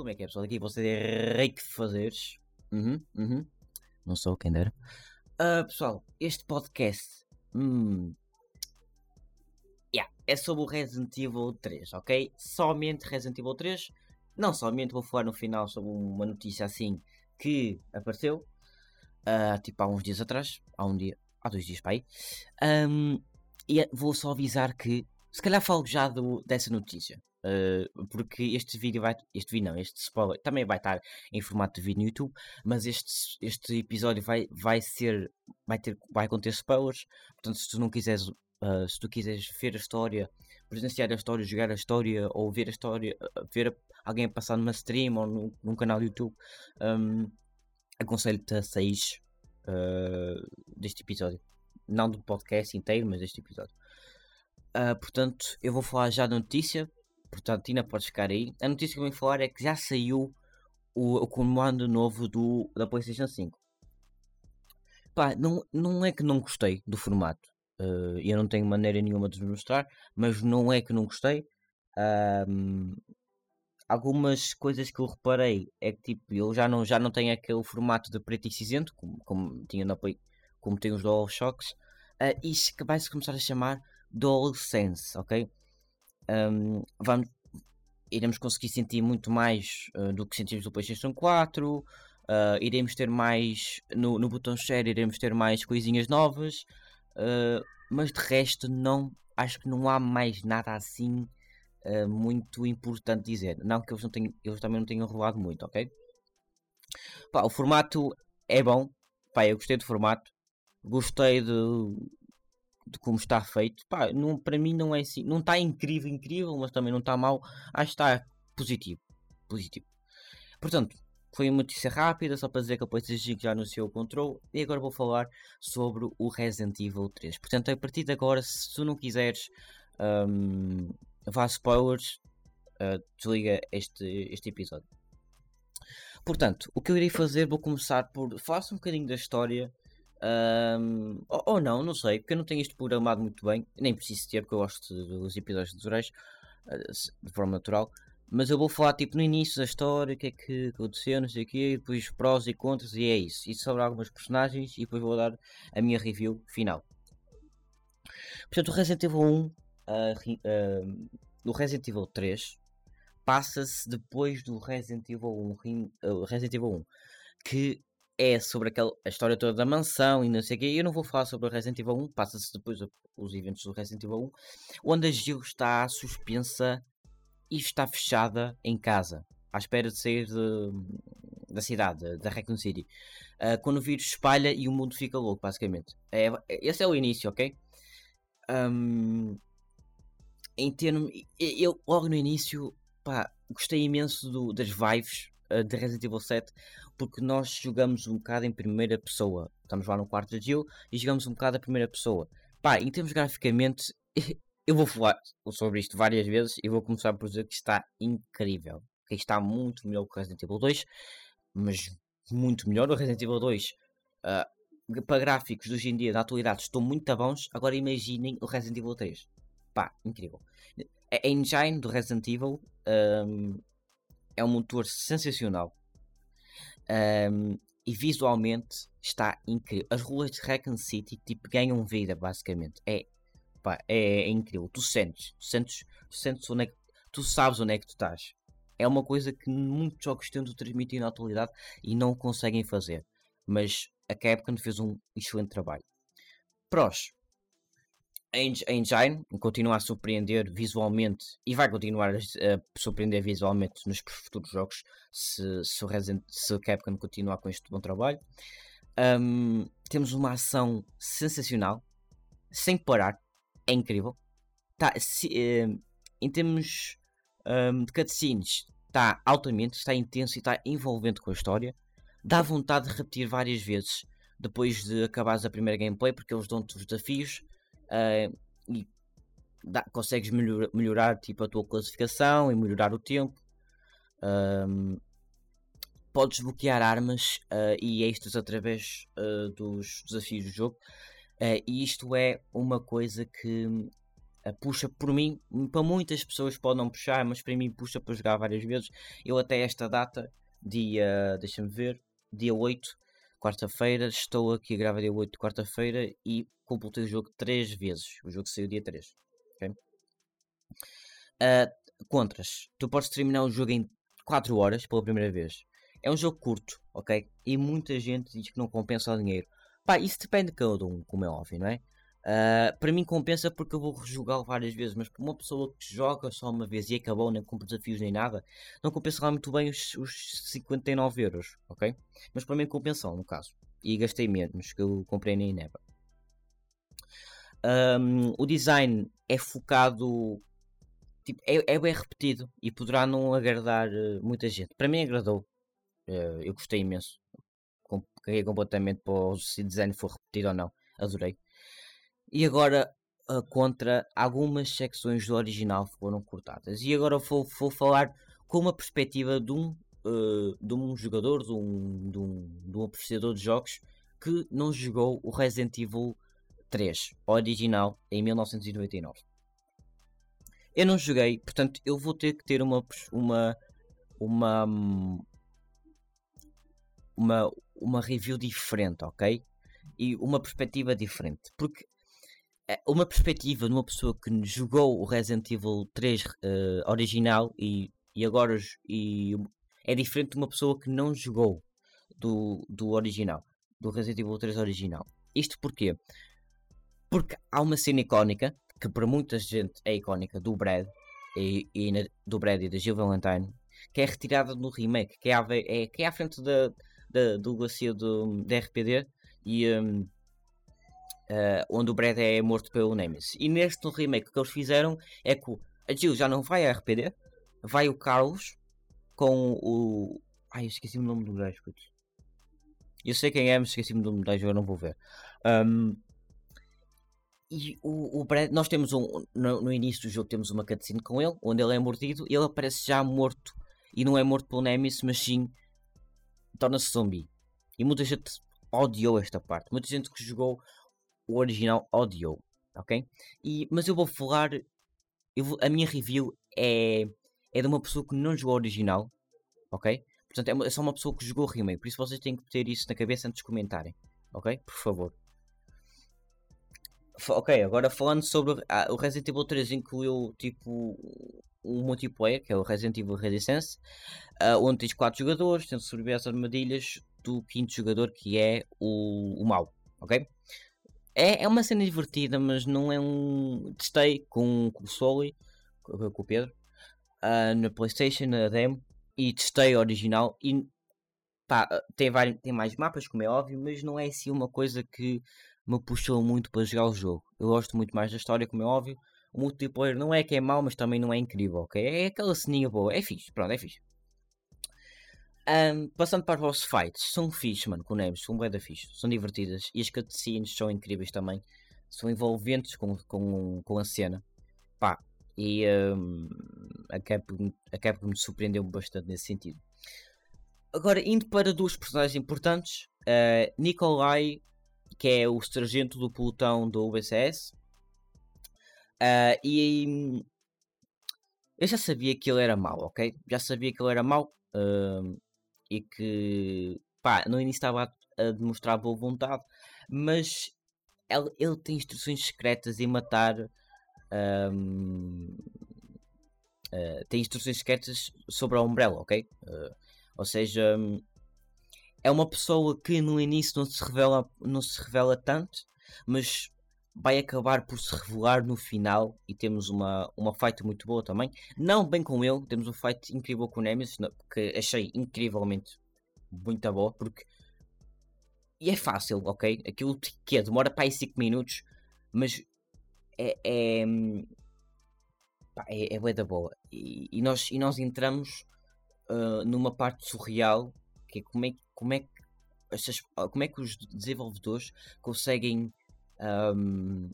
como é que é, pessoal? Aqui você é rei que fazeres. Uhum, uhum. Não sou quem dera. Uh, pessoal, este podcast hum, yeah, é sobre o Resident Evil 3, ok? Somente Resident Evil 3. Não somente vou falar no final sobre uma notícia assim que apareceu, uh, tipo há uns dias atrás, há um dia, há dois dias aí. Um, e vou só avisar que, se calhar falo já do, dessa notícia. Uh, porque este vídeo vai. Este vídeo não, este spoiler também vai estar em formato de vídeo no YouTube, mas este, este episódio vai, vai ser. Vai, ter, vai conter spoilers. Portanto, se tu não quiseres. Uh, se tu quiseres ver a história, presenciar a história, jogar a história, ou ver a história, uh, ver alguém passar numa stream ou num, num canal do YouTube, um, aconselho-te a sair deste episódio. Não do podcast inteiro, mas deste episódio. portanto, eu vou falar já da notícia Portanto, ainda podes ficar aí. A notícia que eu vim falar é que já saiu o, o comando novo do, da PlayStation 5. Pá, não, não é que não gostei do formato. Uh, eu não tenho maneira nenhuma de mostrar, mas não é que não gostei. Um, algumas coisas que eu reparei é que tipo, eu já não, já não tenho aquele formato de preto e cinzento, como, como tinha na como tem os DualShocks. Uh, isso que vai-se começar a chamar DualSense, ok? Um, vamos, iremos conseguir sentir muito mais uh, do que sentimos no PlayStation 4. Uh, ah, iremos ter mais no, no botão share, iremos ter mais coisinhas novas, uh, mas de resto, não acho que não há mais nada assim muito importante dizer. Não que eles, não tenham, eles também não tenham rolado muito, ok? Pá, o formato é bom, pá, eu gostei do formato, gostei de, de como está feito, pá, não, para mim não é assim, não está incrível, incrível, mas também não está mal, acho que está positivo, positivo. Portanto, foi uma notícia rápida, só para dizer que a PlayStation já anunciou o controle, e agora vou falar sobre o Resident Evil 3. Portanto, a partir de agora, se tu não quiseres um, vá spoilers, uh, desliga este, este episódio. Portanto, o que eu irei fazer, vou começar por falar um bocadinho da história um, ou, ou, não, não sei, porque eu não tenho isto programado muito bem, nem preciso ter, porque eu gosto dos episódios naturais, uh, de forma natural. Mas eu vou falar tipo no início da história, o que é que aconteceu, não sei o quê, depois prós e contras, e é isso. E sobre alguns personagens, e depois vou dar a minha review final. Portanto, o Resident Evil 1, uh, uh, o Resident Evil 3, passa-se depois do Resident Evil 1, uh, Resident Evil 1 que é sobre aquela, a história toda da mansão e não sei o quê. Eu não vou falar sobre o Resident Evil 1, passa-se depois os eventos do Resident Evil 1, onde a Jill está suspensa e está fechada em casa, à espera de sair de, da cidade, da Raccoon City. Uh, quando o vírus espalha e o mundo fica louco, basicamente. É, esse é o início, ok? Um, em termos. Eu, logo no início, pá, gostei imenso do, das vibes de Resident Evil 7, porque nós jogamos um bocado em primeira pessoa. Estamos lá no quarto de Jill e jogamos um bocado a primeira pessoa. Pá, em termos graficamente, eu vou falar sobre isto várias vezes e vou começar por dizer que está incrível. Que está muito melhor que Resident Evil 2, mas muito melhor. O Resident Evil 2, uh, ah, para gráficos de hoje em dia, da atualidade, estão muito bons. Agora imaginem o Resident Evil 3. Pá, incrível. A engine do Resident Evil um, é um motor sensacional um, e visualmente está incrível. As ruas de Raccoon City tipo, ganham vida, basicamente. É, pá, é, é, incrível. Tu sentes, tu sentes, tu sentes onde é que, tu sabes onde é que tu estás. É uma coisa que muitos jogos tentam transmitir na atualidade e não conseguem fazer. Mas a Capcom fez um excelente trabalho. Prós, a Engine continua a surpreender visualmente e vai continuar a, surpreender visualmente nos futuros jogos se, se, o Resident, se Capcom continuar com este bom trabalho. Um, temos uma ação sensacional, sem parar, é incrível. Tá, se, uh, em termos um, de cutscenes, está altamente, está intenso e está envolvente com a história. Dá vontade de repetir várias vezes depois de acabares a primeira gameplay, porque eles dão-te os desafios uh, e dá, consegues melhor, melhorar tipo, a tua classificação e melhorar o tempo. Podes bloquear armas uh, e extras através uh, dos desafios do jogo. e isto é uma coisa que uh, puxa por mim, para muitas pessoas pode não puxar, mas para mim puxa para jogar várias vezes. Eu até esta data, dia, deixa-me ver, dia 8, quarta-feira, estou aqui a gravar dia 8 de quarta-feira e completei o jogo 3 vezes. O jogo saiu dia 3. Okay? Uh, contras, tu podes terminar o jogo em 4 horas pela primeira vez. É um jogo curto, ok? E muita gente diz que não compensa o dinheiro. Pá, isso depende de cada um, como é óbvio, não é? Uh, para mim compensa porque eu vou rejogá-lo várias vezes, mas para uma pessoa que joga só uma vez e acabou, nem com desafios nem nada, não compensa lá muito bem os, os 59 euros, ok? Mas para mim compensou, no caso. E gastei menos que eu comprei na Ineba. Um, o design é focado, tipo, é, é bem repetido e poderá não agradar uh, muita gente. Para mim agradou, uh, eu gostei imenso. Caguei completamente para se o design for repetido ou não, adorei. E agora uh, contra algumas secções do original foram cortadas. E agora vou, vou falar com uma perspectiva de um, uh, de um jogador, de um, de, um, de um apreciador de jogos que não jogou o Resident Evil 3 original em 1999. Eu não joguei, portanto eu vou ter que ter uma uma uma uma, uma review diferente, ok? E uma perspectiva diferente, porque uma perspectiva de uma pessoa que jogou o Resident Evil 3 uh, eh, original e, e agora e é diferente de uma pessoa que não jogou do, do original, do Resident Evil 3 original. Isto porquê? Porque há uma cena icónica, que para muita gente é icónica, do Brad e, e na, do Brad e da Jill Valentine, que é retirada no remake, que é, à, é, que é à frente da, da, do glacia do, da RPD e um, uh, onde o Brad é morto pelo Nemesis. E neste remake que eles fizeram é que a Jill já não vai à RPD, vai o Carlos com o. Ai, eu esqueci o nome do gajo, putz. Eu sei quem é, mas esqueci-me do nome do gajo, eu não vou ver. Um, e o, o Brad, nós temos um. No, no, início do jogo temos uma cutscene com ele, onde ele é mordido e ele aparece já morto. E não é morto pelo Nemesis, mas sim torna-se zombie. E muita gente odiou esta parte. Muita gente que jogou o original odiou, ok? E, mas eu vou falar, eu vou, a minha review é, é de uma pessoa que não jogou o original, ok? Portanto, é, uma, é só uma pessoa que jogou o remake, por isso vocês têm que ter isso na cabeça antes de comentarem, ok? Por favor. Ok, agora falando sobre ah, o Resident Evil 3 incluiu tipo um multiplayer, que é o Resident Evil Resistance, uh, onde tens 4 jogadores, tens sobreviver as armadilhas do quinto jogador que é o, o mau, ok? É, é uma cena divertida, mas não é um. Testei com, com o Soli, com, com o Pedro, uh, na PlayStation, na demo, e testei o original. E pá, tem, vários, tem mais mapas, como é óbvio, mas não é assim uma coisa que me puxou muito para jogar o jogo. Eu gosto muito mais da história, como é óbvio. O multiplayer não é que é mau, mas também não é incrível, ok? É aquela ceninha boa, é fixe, pronto, é fixe. Um, passando para os fights, são fixe, mano, com Neves, são bem da fixe, são divertidas e as cutscenes são incríveis também, são envolventes com, com, com a cena, pá, e um, a, Capcom, a Capcom me surpreendeu bastante nesse sentido. Agora, indo para duas personagens importantes, uh, Nikolai, que é o sargento do pelotão do UBCS, uh, e eu já sabia que ele era mau, ok? Já sabia que ele era mau. Uh, e que pá, no início estava a, demonstrar boa vontade, mas ele, ele tem instruções secretas em matar. Um, uh, eh, tem instruções secretas sobre a Umbrella, ok? Uh, ou seja, um, é uma pessoa que no início não se revela, não se revela tanto, mas vai acabar por se revelar no final e temos uma, uma fight muito boa também. Não bem com ele, temos um fight incrível com o Nemesis, que achei incrivelmente muito boa, porque e é fácil, ok? Aquilo que é, demora para aí 5 minutos, mas é, é, é, é da boa. E, e, nós, e nós entramos uh, numa parte surreal que é como é, como é, que, como é que os desenvolvedores conseguem um,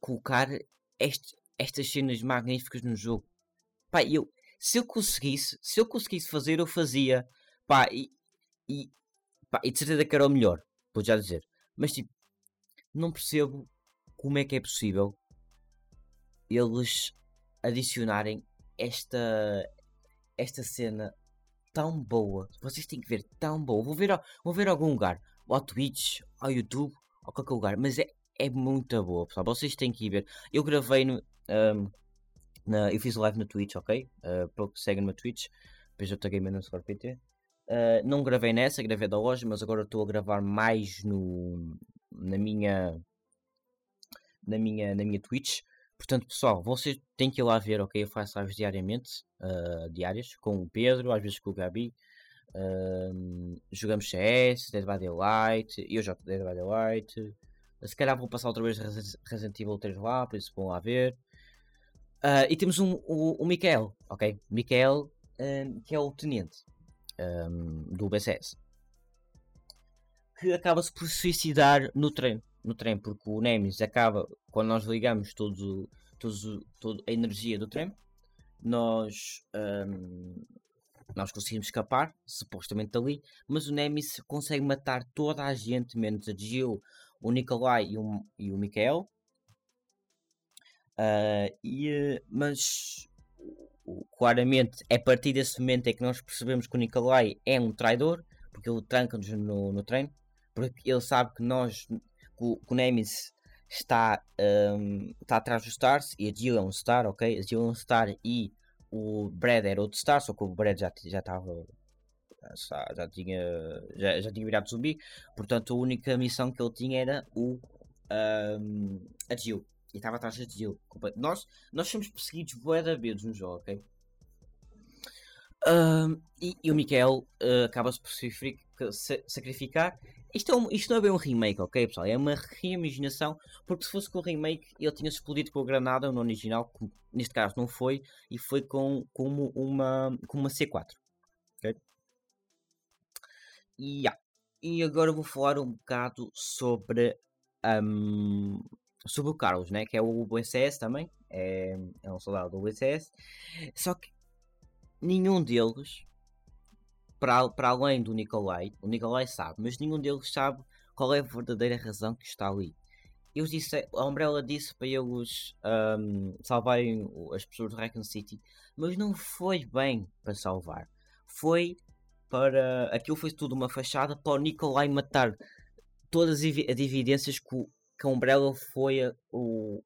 colocar este, estas cenas magníficas no jogo. Pá, eu, se eu conseguisse, se eu conseguisse fazer, eu fazia. Pá, e, e, pá, e de certeza que era o melhor, vou já dizer. Mas tipo, não percebo como é que é possível eles adicionarem esta, esta cena tão boa. Vocês têm que ver tão boa. Vou ver, vou ver algum lugar. Ao Twitch, ao YouTube, ou qualquer lugar. Mas é, é muito boa, pessoal. Vocês têm que ir ver. Eu gravei no. Um, na, eu fiz live no Twitch, ok? Uh, para que seguem no Twitch. Eu taguei no PT. Uh, não gravei nessa, gravei da loja, mas agora estou a gravar mais no, na minha na minha, na minha Twitch. Portanto, pessoal, vocês têm que ir lá ver, ok? Eu faço lives diariamente, uh, diárias, com o Pedro, às vezes com o Gabi. Uh, jogamos CS, Dead by Daylight, eu jogo Dead by Daylight. Se calhar vou passar outra vez Resident Evil 3 lá, por isso vão lá ver. Uh, e temos um, o, o Mikael, ok? Mikael, um, que é o tenente um, do BCS, que acaba-se por suicidar no treino no trem, porque o Nemesis acaba, quando nós ligamos todo, todo, toda a energia do trem, nós, um, nós conseguimos escapar, supostamente dali, mas o Nemesis consegue matar toda a gente, menos a Jill, o Nikolai e o, e o Mikael. Uh, e, mas claramente é a partir desse momento é que nós percebemos que o Nikolai é um traidor, porque ele tranca-nos no, no trem, porque ele sabe que nós o, o Nemesis está, um, está atrás do Stars e a Jill é um Star, ok? A Jill é um Star e o Brad era outro Star, só que o Brad já, já estava. Já, já, tinha, já, já tinha virado zumbi, portanto a única missão que ele tinha era o um, a Jill e estava atrás da Jill. Nós, nós somos perseguidos bué da vezes no jogo, ok? Um, e, e, o Mikael uh, acaba-se por sacrificar isto, é um, isto não é bem um remake, ok, pessoal? É uma reimaginação, porque se fosse com o remake, ele tinha explodido com a granada no original, que neste caso não foi, e foi com, com, uma, uma C4. Yeah. e agora vou falar um bocado sobre, um, sobre o Carlos, né? que é o USS também, é, é um soldado do USS, só que nenhum deles para, para além do Nikolai, o Nikolai sabe, mas nenhum deles sabe qual é a verdadeira razão que está ali. Eles disse, a Umbrella disse para eles um, salvarem as pessoas de Raccoon City, mas não foi bem para salvar. Foi para. Aquilo foi tudo uma fachada para o Nikolai matar todas as evidências que, que a Umbrella foi a, o,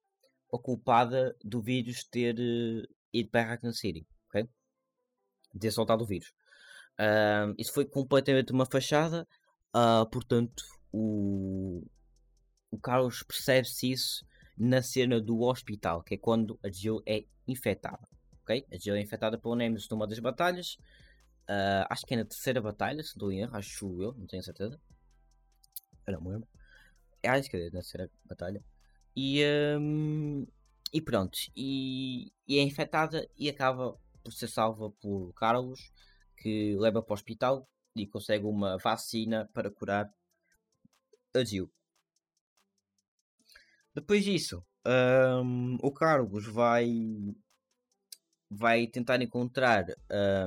a culpada do vírus ter uh, ido para Raccoon City, ok? De ter soltado o vírus. Uh, isso foi completamente uma fachada, uh, portanto, o, o Carlos percebe-se isso na cena do hospital, que é quando a Jill é infectada. Okay? A Jill é infectada pelo Nemesis numa das batalhas. Uh, acho que é na terceira batalha, se não erro, acho eu, não tenho certeza. Eu não me lembro. É, acho que é na terceira batalha. E, um, e pronto. E, e é infectada e acaba por ser salva por Carlos que leva para o hospital e consegue uma vacina para curar a Jill. Depois disso, um, o Carlos vai vai tentar encontrar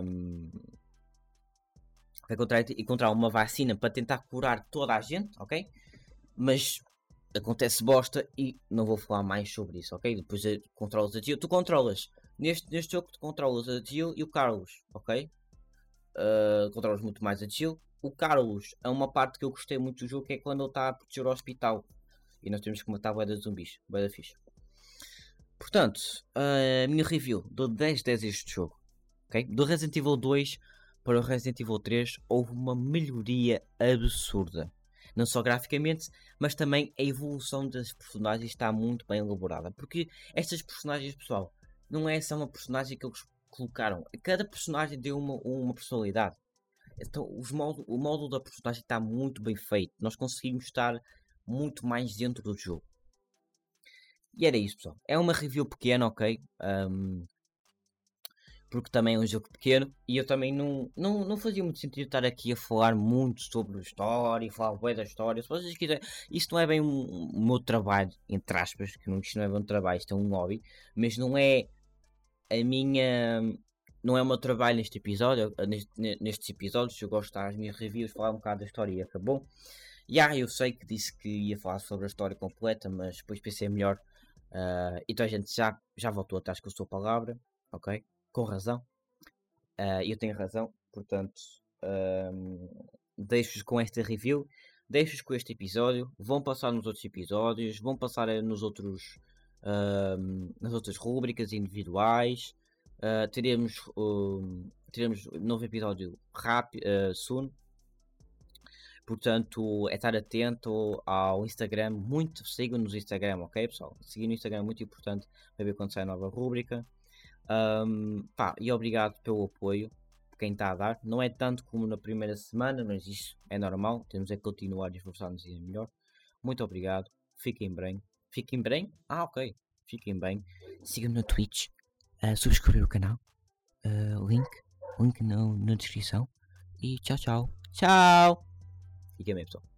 um, vai encontrar, uma vacina para tentar curar toda a gente, ok? Mas acontece bosta e não vou falar mais sobre isso, ok? Depois controlas a Jill. Tu controlas. Neste, neste jogo tu controlas a Jill e o Carlos, ok? uh, controlas muito mais a Jill. O Carlos é uma parte que eu gostei muito do jogo, que é quando ele está a proteger o hospital. E nós temos que matar a de zumbis. Boa da fixe. Portanto, a minha review. Dou 10 10 este jogo. Okay? Do Resident Evil 2 para o Resident Evil 3 houve uma melhoria absurda. Não só graficamente, mas também a evolução das personagens está muito bem elaborada. Porque estas personagens, pessoal, não é só uma personagem que eles colocaram. Cada personagem deu uma, uma personalidade. Então modo, o módulo da personagem está muito bem feito. Nós conseguimos estar muito mais dentro do jogo. E era isso, pessoal. É uma review pequena, ok? Um, porque também é um jogo pequeno e eu também não, não, não fazia muito sentido estar aqui a falar muito sobre a história e falar bem da história. Se vocês quiserem, isto não é bem o um, um meu trabalho, entre aspas, que não, isto não é bem um trabalho, isto é um hobby, mas não é a minha. Não é o meu trabalho neste episódio, nestes episódios, eu gosto de dar as minhas reviews, falar um bocado da história e acabou. E ah, eu sei que disse que ia falar sobre a história completa, mas depois pensei melhor Uh, então a gente já, já voltou atrás com a sua palavra, ok? Com razão. Uh, eu tenho razão, portanto, deixo-vos com esta review, deixo-vos com este episódio. Vão passar nos outros episódios, vão passar nos outros, nas outras rubricas individuais. Uh, teremos, uh, teremos novo episódio rápido, uh, soon. Portanto, é estar atento ao Instagram. Muito sigam-nos no Instagram, ok, pessoal? Seguir no Instagram é muito importante para ver quando sai a nova rubrica. Um, pá, e obrigado pelo apoio quem está a dar. Não é tanto como na primeira semana, mas isso é normal. Temos é continuar a esforçar-nos e melhor. Muito obrigado. Fiquem bem. Fiquem bem? Ah, ok. Fiquem bem. Sigam-me no Twitch. Uh, subscrever o canal. Uh, link. Link no, na descrição. E tchau, tchau. Tchau. Fiquem bem, pessoal.